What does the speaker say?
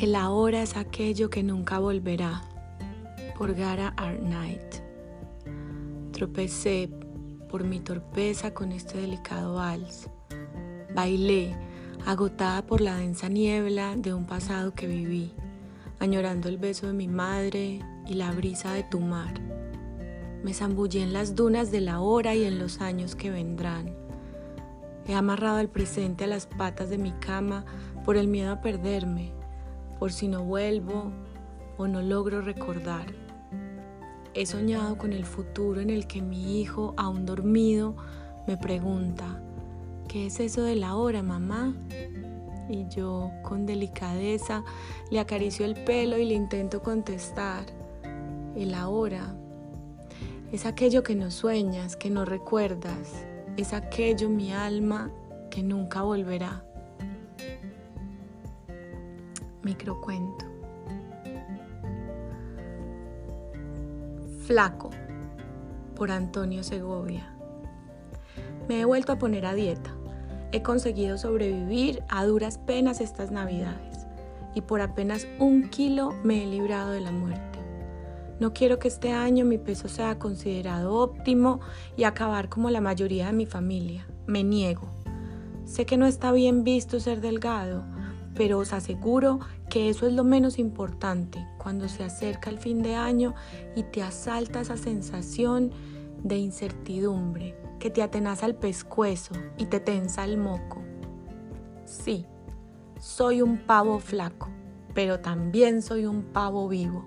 El ahora es aquello que nunca volverá. Por Gara Knight. Tropecé por mi torpeza con este delicado vals. Bailé, agotada por la densa niebla de un pasado que viví, añorando el beso de mi madre y la brisa de tu mar. Me zambullí en las dunas de la hora y en los años que vendrán. He amarrado el presente a las patas de mi cama por el miedo a perderme, por si no vuelvo o no logro recordar. He soñado con el futuro en el que mi hijo, aún dormido, me pregunta, ¿qué es eso de la hora, mamá? Y yo, con delicadeza, le acaricio el pelo y le intento contestar, el ahora es aquello que no sueñas, que no recuerdas, es aquello, mi alma, que nunca volverá. Microcuento. Flaco, por Antonio Segovia. Me he vuelto a poner a dieta. He conseguido sobrevivir a duras penas estas navidades y por apenas un kilo me he librado de la muerte. No quiero que este año mi peso sea considerado óptimo y acabar como la mayoría de mi familia. Me niego. Sé que no está bien visto ser delgado, pero os aseguro que eso es lo menos importante cuando se acerca el fin de año y te asalta esa sensación de incertidumbre que te atenaza al pescuezo y te tensa el moco. Sí, soy un pavo flaco, pero también soy un pavo vivo.